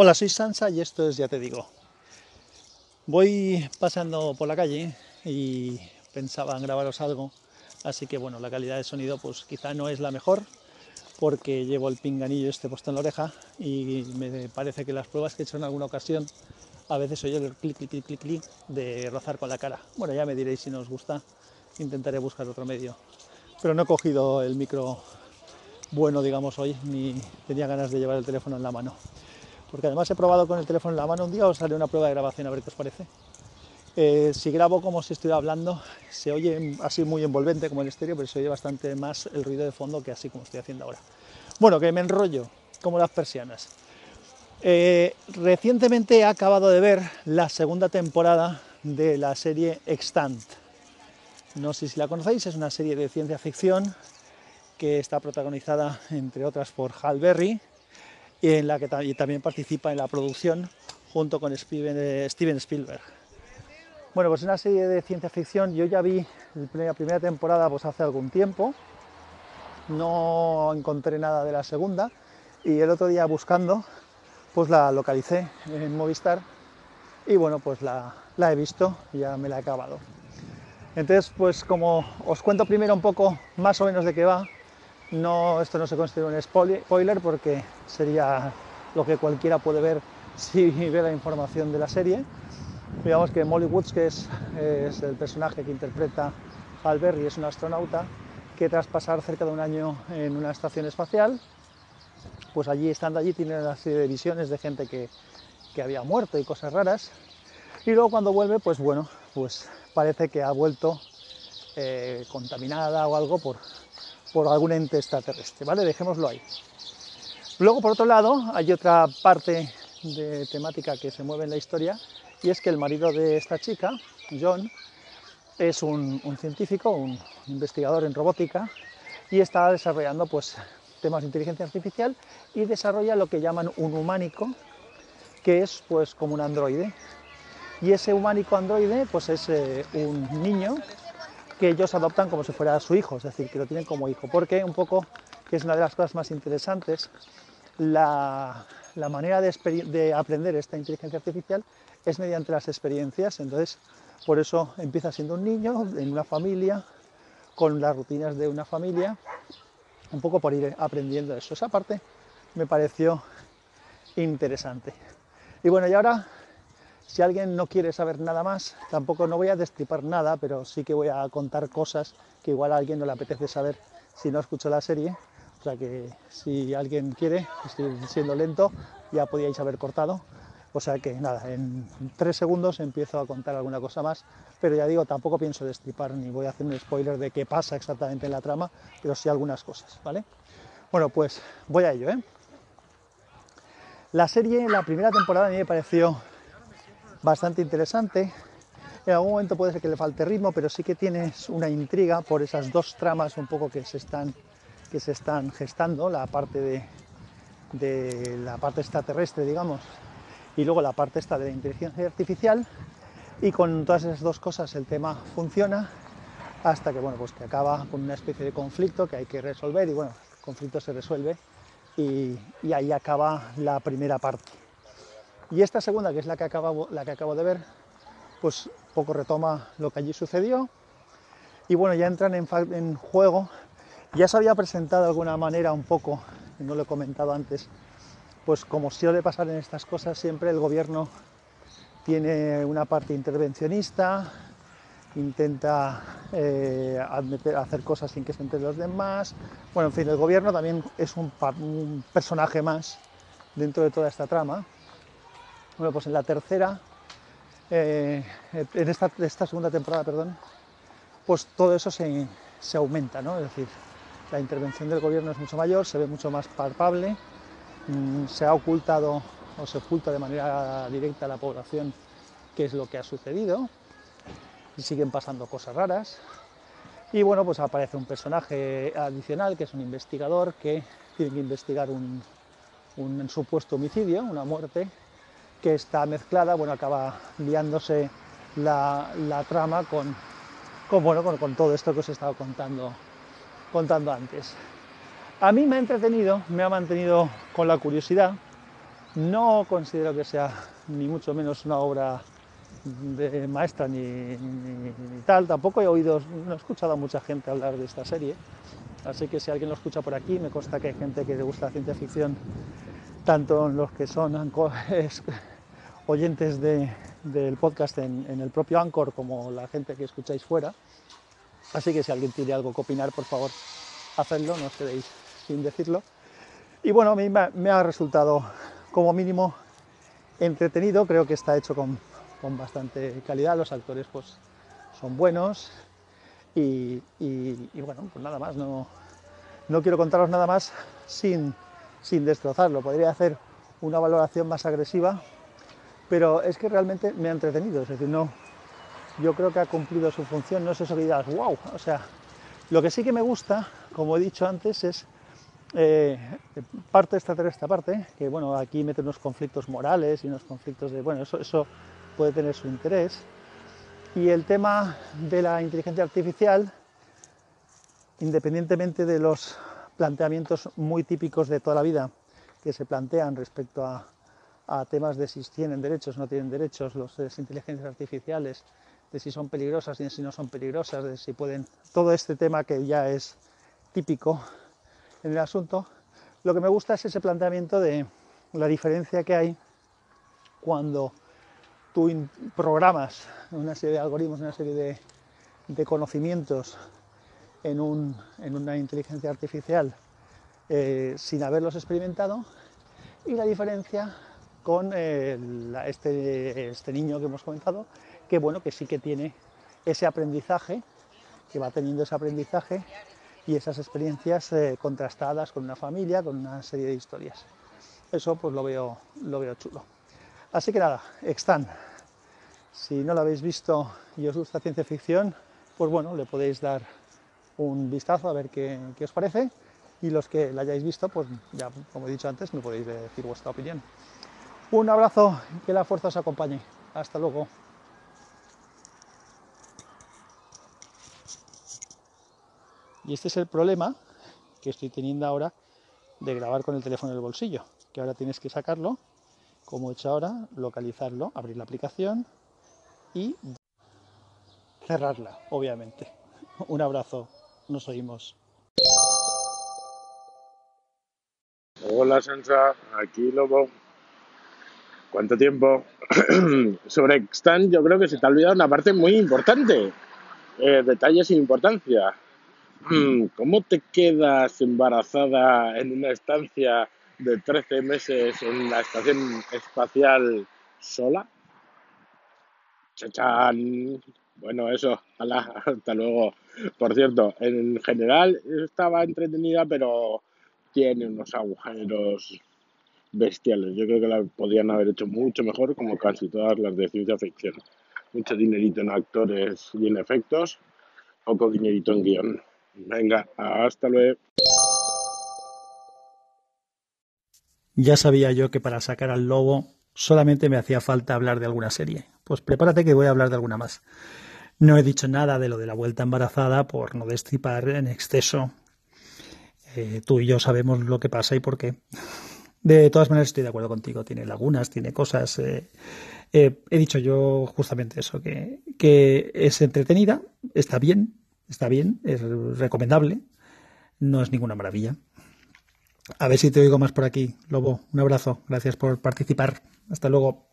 Hola, soy Sansa y esto es Ya te digo. Voy pasando por la calle y pensaba en grabaros algo, así que bueno, la calidad de sonido pues quizá no es la mejor porque llevo el pinganillo este puesto en la oreja y me parece que las pruebas que he hecho en alguna ocasión a veces oye el clic, clic, clic, clic, clic de rozar con la cara. Bueno, ya me diréis si no os gusta, intentaré buscar otro medio. Pero no he cogido el micro bueno, digamos, hoy, ni tenía ganas de llevar el teléfono en la mano porque además he probado con el teléfono en la mano un día, os haré una prueba de grabación a ver qué os parece. Eh, si grabo como si estuviera hablando, se oye así muy envolvente como el estéreo, pero se oye bastante más el ruido de fondo que así como estoy haciendo ahora. Bueno, que me enrollo, como las persianas. Eh, recientemente he acabado de ver la segunda temporada de la serie Extant. No sé si la conocéis, es una serie de ciencia ficción que está protagonizada, entre otras, por Hal Berry, y en la que también participa en la producción junto con Steven, eh, Spielberg. Bueno, pues una serie de ciencia ficción, yo ya vi la primera temporada pues hace algún tiempo, no encontré nada de la segunda y el otro día buscando pues la localicé en Movistar y bueno pues la, la he visto, ya me la he acabado. Entonces pues como os cuento primero un poco más o menos de qué va, esto no se considera un spoiler porque sería lo que cualquiera puede ver si ve la información de la serie. Digamos que Molly Woods, que es, el personaje que interpreta Hal Berry, es un astronauta que tras pasar cerca de un año en una estación espacial, pues allí, estando allí, tiene una serie de visiones de gente que, había muerto y cosas raras. Y luego cuando vuelve, pues bueno, pues parece que ha vuelto eh, contaminada o algo por, por algún ente extraterrestre, ¿vale? Dejémoslo ahí. Luego, por otro lado, hay otra parte de temática que se mueve en la historia y es que el marido de esta chica, John, es un, científico, un investigador en robótica y está desarrollando pues, temas de inteligencia artificial y desarrolla lo que llaman un humánico, que es pues como un androide. Y ese humánico androide pues es eh, un niño que ellos adoptan como si fuera su hijo, es decir, que lo tienen como hijo, porque un poco, que es una de las cosas más interesantes, la, manera de, aprender esta inteligencia artificial es mediante las experiencias, entonces por eso empieza siendo un niño en una familia, con las rutinas de una familia, un poco por ir aprendiendo eso. Esa parte me pareció interesante. Y bueno, y ahora si alguien no quiere saber nada más, tampoco no voy a destripar nada, pero sí que voy a contar cosas que igual a alguien no le apetece saber si no escucho la serie. O sea que si alguien quiere, estoy siendo lento, ya podíais haber cortado. O sea que nada, en tres segundos empiezo a contar alguna cosa más, pero ya digo, tampoco pienso destripar ni voy a hacer un spoiler de qué pasa exactamente en la trama, pero sí algunas cosas, ¿vale? Bueno, pues voy a ello, ¿eh? La serie, la primera temporada a mí me pareció bastante interesante. En algún momento puede ser que le falte ritmo, pero sí que tienes una intriga por esas dos tramas un poco que se están, que se están gestando, la parte de, de la parte extraterrestre, digamos, y luego la parte esta de la inteligencia artificial. Y con todas esas dos cosas el tema funciona hasta que, bueno, pues que acaba con una especie de conflicto que hay que resolver y bueno, el conflicto se resuelve y, y ahí acaba la primera parte. Y esta segunda, que es la que acabo, la que acabo de ver, pues poco retoma lo que allí sucedió. Y bueno, ya entran en, juego. Ya se había presentado de alguna manera un poco, no lo he comentado antes, pues como suele pasar en estas cosas, siempre el gobierno tiene una parte intervencionista, intenta eh, hacer cosas sin que se enteren los demás. Bueno, en fin, el gobierno también es un personaje más dentro de toda esta trama. Bueno, pues en la tercera, eh, en esta, segunda temporada, perdón, pues todo eso se, aumenta, ¿no? Es decir, la intervención del gobierno es mucho mayor, se ve mucho más palpable, mm, se ha ocultado o se oculta de manera directa a la población qué es lo que ha sucedido y siguen pasando cosas raras. Y bueno, pues aparece un personaje adicional que es un investigador que tiene que investigar un, un supuesto homicidio, una muerte, que está mezclada, bueno, acaba liándose la, trama con, con, bueno, con, todo esto que os he estado contando, contando antes. A mí me ha entretenido, me ha mantenido con la curiosidad. No considero que sea ni mucho menos una obra de maestra ni, ni, ni, tal. Tampoco he oído, no he escuchado a mucha gente hablar de esta serie. Así que si alguien lo escucha por aquí, me consta que hay gente que le gusta la ciencia ficción, tanto los que son oyentes de, del podcast en, el propio Anchor como la gente que escucháis fuera. Así que si alguien tiene algo que opinar, por favor, hacedlo, no os quedéis sin decirlo. Y bueno, a mí me, ha resultado como mínimo entretenido, creo que está hecho con, con bastante calidad, los actores pues son buenos y, y, y, bueno, pues nada más, no, no quiero contaros nada más sin, sin destrozarlo, podría hacer una valoración más agresiva, pero es que realmente me ha entretenido, es decir, no, yo creo que ha cumplido su función, no es eso que wow, o sea, lo que sí que me gusta, como he dicho antes, es eh, parte esta parte, que bueno, aquí mete unos conflictos morales y unos conflictos de, bueno, eso, eso puede tener su interés. Y el tema de la inteligencia artificial, independientemente de los planteamientos muy típicos de toda la vida que se plantean respecto a, temas de si tienen derechos o no tienen derechos, los de las inteligencias artificiales, de si son peligrosas y de si no son peligrosas, de si pueden. Todo este tema que ya es típico en el asunto, lo que me gusta es ese planteamiento de la diferencia que hay cuando tú programas una serie de algoritmos, una serie de conocimientos en, un, en, una inteligencia artificial eh, sin haberlos experimentado y la diferencia con eh, este, este niño que hemos comenzado, que bueno, que sí que tiene ese aprendizaje, que va teniendo ese aprendizaje y esas experiencias eh, contrastadas con una familia, con una serie de historias. Eso pues lo veo, lo veo chulo. Así que nada, Extan. Si no lo habéis visto y os gusta ciencia ficción, pues bueno, le podéis dar un vistazo a ver qué, qué os parece. Y los que la hayáis visto, pues ya, como he dicho antes, me podéis decir vuestra opinión. Un abrazo, que la fuerza os acompañe. Hasta luego. Y este es el problema que estoy teniendo ahora de grabar con el teléfono en el bolsillo, que ahora tienes que sacarlo, como he hecho ahora, localizarlo, abrir la aplicación y cerrarla, obviamente. Un abrazo, nos oímos. Hola Sansa, aquí Lobo. ¿Cuánto tiempo? Sobre Extant yo creo que se te ha olvidado una parte muy importante. Eh, detalles sin importancia. ¿Cómo te quedas embarazada en una estancia de 13 meses en la estación espacial sola? Chachán. Bueno, eso, hasta luego. Por cierto, en general estaba entretenida, pero tiene unos agujeros bestiales. Yo creo que la podrían haber hecho mucho mejor, como casi todas las de ciencia ficción. Mucho dinerito en actores y en efectos, poco dinerito en guion. Venga, hasta luego. Ya sabía yo que para sacar al lobo solamente me hacía falta hablar de alguna serie. Pues prepárate que voy a hablar de alguna más. No he dicho nada de lo de la vuelta embarazada por no destripar en exceso. Eh, tú y yo sabemos lo que pasa y por qué. De todas maneras estoy de acuerdo contigo. Tiene lagunas, tiene cosas. Eh, eh, he dicho yo justamente eso, que, que es entretenida, está bien, está bien, es recomendable, no es ninguna maravilla. A ver si te oigo más por aquí, Lobo. Un abrazo, gracias por participar. Hasta luego.